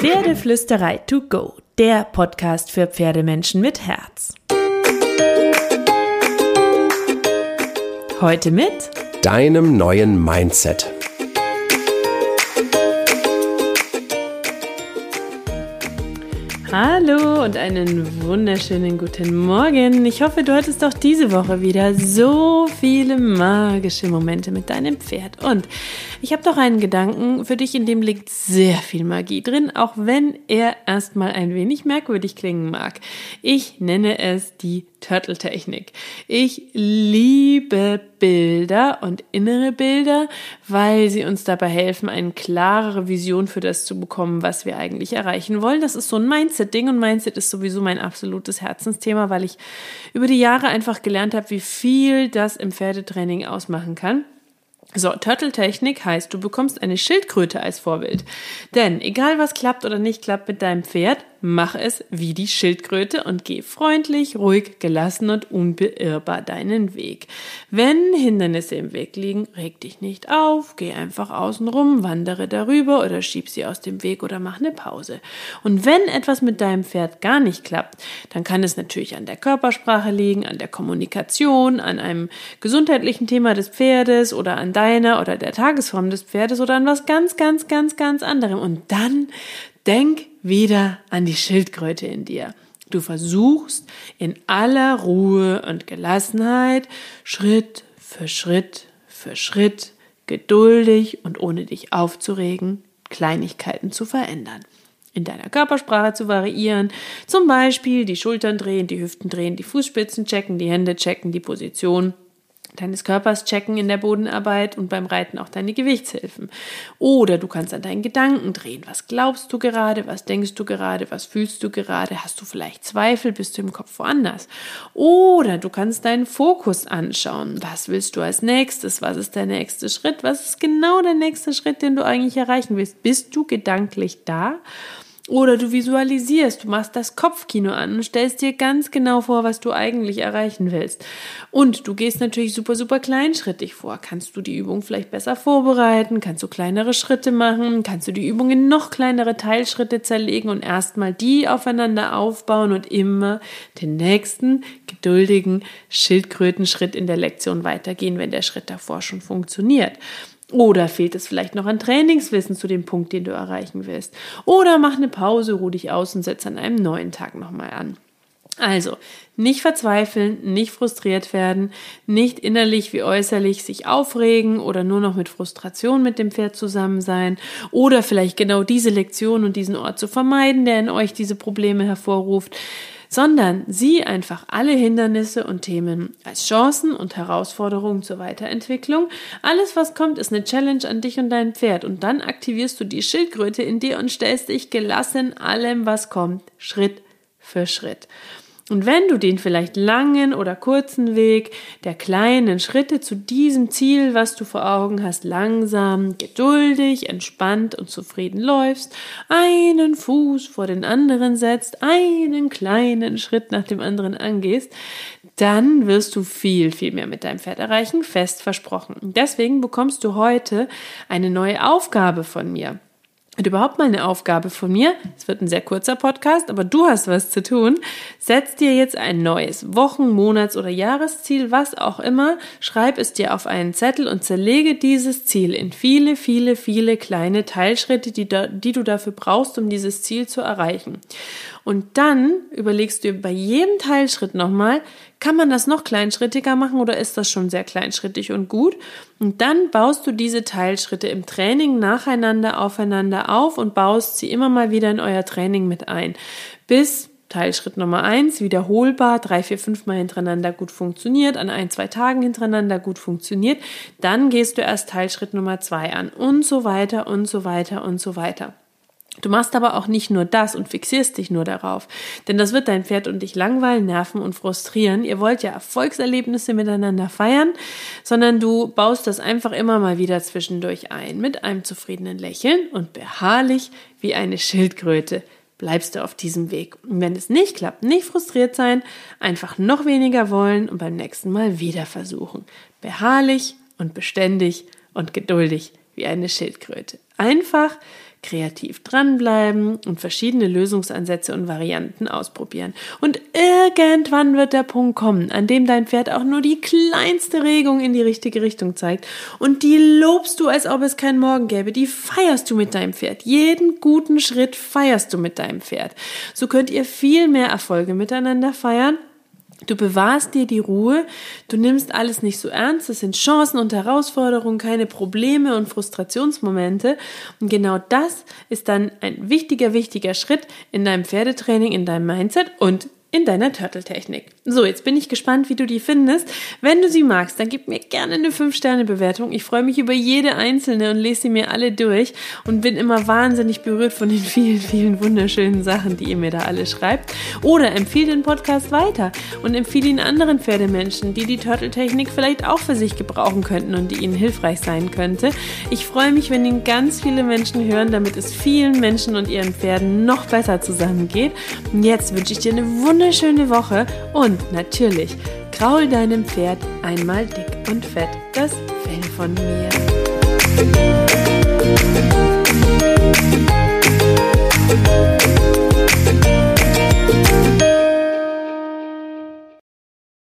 Pferdeflüsterei to go, der Podcast für Pferdemenschen mit Herz. Heute mit deinem neuen Mindset. Hallo und einen wunderschönen guten Morgen. Ich hoffe, du hattest auch diese Woche wieder so viele magische Momente mit deinem Pferd. Und ich habe doch einen Gedanken für dich, in dem liegt sehr viel Magie drin, auch wenn er erstmal ein wenig merkwürdig klingen mag. Ich nenne es die Turtle-Technik. Ich liebe Bilder und innere Bilder, weil sie uns dabei helfen, eine klarere Vision für das zu bekommen, was wir eigentlich erreichen wollen. Das ist so ein Mindset-Ding und Mindset ist sowieso mein absolutes Herzensthema, weil ich über die Jahre einfach gelernt habe, wie viel das im Pferdetraining ausmachen kann. So, Turtle-Technik heißt, du bekommst eine Schildkröte als Vorbild. Denn egal was klappt oder nicht klappt mit deinem Pferd, mach es wie die Schildkröte und geh freundlich, ruhig, gelassen und unbeirrbar deinen Weg. Wenn Hindernisse im Weg liegen, reg dich nicht auf, geh einfach außen rum, wandere darüber oder schieb sie aus dem Weg oder mach eine Pause. Und wenn etwas mit deinem Pferd gar nicht klappt, dann kann es natürlich an der Körpersprache liegen, an der Kommunikation, an einem gesundheitlichen Thema des Pferdes oder an deiner oder der Tagesform des Pferdes oder an was ganz, ganz, ganz, ganz anderem. Und dann denk wieder an die Schildkröte in dir. Du versuchst in aller Ruhe und Gelassenheit Schritt für Schritt für Schritt geduldig und ohne dich aufzuregen Kleinigkeiten zu verändern. In deiner Körpersprache zu variieren, zum Beispiel die Schultern drehen, die Hüften drehen, die Fußspitzen checken, die Hände checken, die Position deines Körpers checken in der Bodenarbeit und beim Reiten auch deine Gewichtshilfen. Oder du kannst an deinen Gedanken drehen. Was glaubst du gerade? Was denkst du gerade? Was fühlst du gerade? Hast du vielleicht Zweifel? Bist du im Kopf woanders? Oder du kannst deinen Fokus anschauen. Was willst du als nächstes? Was ist der nächste Schritt? Was ist genau der nächste Schritt, den du eigentlich erreichen willst? Bist du gedanklich da? Oder du visualisierst, du machst das Kopfkino an und stellst dir ganz genau vor, was du eigentlich erreichen willst. Und du gehst natürlich super, super kleinschrittig vor. Kannst du die Übung vielleicht besser vorbereiten? Kannst du kleinere Schritte machen? Kannst du die Übung in noch kleinere Teilschritte zerlegen und erstmal die aufeinander aufbauen und immer den nächsten geduldigen Schildkrötenschritt in der Lektion weitergehen, wenn der Schritt davor schon funktioniert. Oder fehlt es vielleicht noch an Trainingswissen zu dem Punkt, den du erreichen willst? Oder mach eine Pause, ruh dich aus und setz an einem neuen Tag nochmal an. Also, nicht verzweifeln, nicht frustriert werden, nicht innerlich wie äußerlich sich aufregen oder nur noch mit Frustration mit dem Pferd zusammen sein oder vielleicht genau diese Lektion und diesen Ort zu vermeiden, der in euch diese Probleme hervorruft sondern sieh einfach alle Hindernisse und Themen als Chancen und Herausforderungen zur Weiterentwicklung. Alles, was kommt, ist eine Challenge an dich und dein Pferd und dann aktivierst du die Schildkröte in dir und stellst dich gelassen allem, was kommt, Schritt für Schritt. Und wenn du den vielleicht langen oder kurzen Weg der kleinen Schritte zu diesem Ziel, was du vor Augen hast, langsam, geduldig, entspannt und zufrieden läufst, einen Fuß vor den anderen setzt, einen kleinen Schritt nach dem anderen angehst, dann wirst du viel, viel mehr mit deinem Pferd erreichen, fest versprochen. Deswegen bekommst du heute eine neue Aufgabe von mir und überhaupt mal eine Aufgabe von mir. Es wird ein sehr kurzer Podcast, aber du hast was zu tun. Setz dir jetzt ein neues Wochen-, Monats- oder Jahresziel, was auch immer. Schreib es dir auf einen Zettel und zerlege dieses Ziel in viele, viele, viele kleine Teilschritte, die, da, die du dafür brauchst, um dieses Ziel zu erreichen. Und dann überlegst du bei jedem Teilschritt nochmal, kann man das noch kleinschrittiger machen oder ist das schon sehr kleinschrittig und gut? Und dann baust du diese Teilschritte im Training nacheinander aufeinander auf und baust sie immer mal wieder in euer Training mit ein. Bis Teilschritt Nummer eins, wiederholbar, drei, vier, fünf Mal hintereinander gut funktioniert, an ein, zwei Tagen hintereinander gut funktioniert. Dann gehst du erst Teilschritt Nummer zwei an und so weiter und so weiter und so weiter. Du machst aber auch nicht nur das und fixierst dich nur darauf, denn das wird dein Pferd und dich langweilen, nerven und frustrieren. Ihr wollt ja Erfolgserlebnisse miteinander feiern, sondern du baust das einfach immer mal wieder zwischendurch ein mit einem zufriedenen Lächeln und beharrlich wie eine Schildkröte bleibst du auf diesem Weg. Und wenn es nicht klappt, nicht frustriert sein, einfach noch weniger wollen und beim nächsten Mal wieder versuchen. Beharrlich und beständig und geduldig wie eine Schildkröte. Einfach kreativ dranbleiben und verschiedene Lösungsansätze und Varianten ausprobieren. Und irgendwann wird der Punkt kommen, an dem dein Pferd auch nur die kleinste Regung in die richtige Richtung zeigt. Und die lobst du, als ob es keinen Morgen gäbe. Die feierst du mit deinem Pferd. Jeden guten Schritt feierst du mit deinem Pferd. So könnt ihr viel mehr Erfolge miteinander feiern Du bewahrst dir die Ruhe, du nimmst alles nicht so ernst, es sind Chancen und Herausforderungen, keine Probleme und Frustrationsmomente. Und genau das ist dann ein wichtiger, wichtiger Schritt in deinem Pferdetraining, in deinem Mindset. Und in deiner Turtle-Technik. So, jetzt bin ich gespannt, wie du die findest. Wenn du sie magst, dann gib mir gerne eine 5-Sterne-Bewertung. Ich freue mich über jede einzelne und lese sie mir alle durch und bin immer wahnsinnig berührt von den vielen, vielen wunderschönen Sachen, die ihr mir da alle schreibt. Oder empfehle den Podcast weiter und empfehle ihn anderen Pferdemenschen, die die Turtle-Technik vielleicht auch für sich gebrauchen könnten und die ihnen hilfreich sein könnte. Ich freue mich, wenn ihn ganz viele Menschen hören, damit es vielen Menschen und ihren Pferden noch besser zusammengeht. Und jetzt wünsche ich dir eine wunderschöne wunderschöne Woche und natürlich kraul deinem Pferd einmal dick und fett das Fell von mir.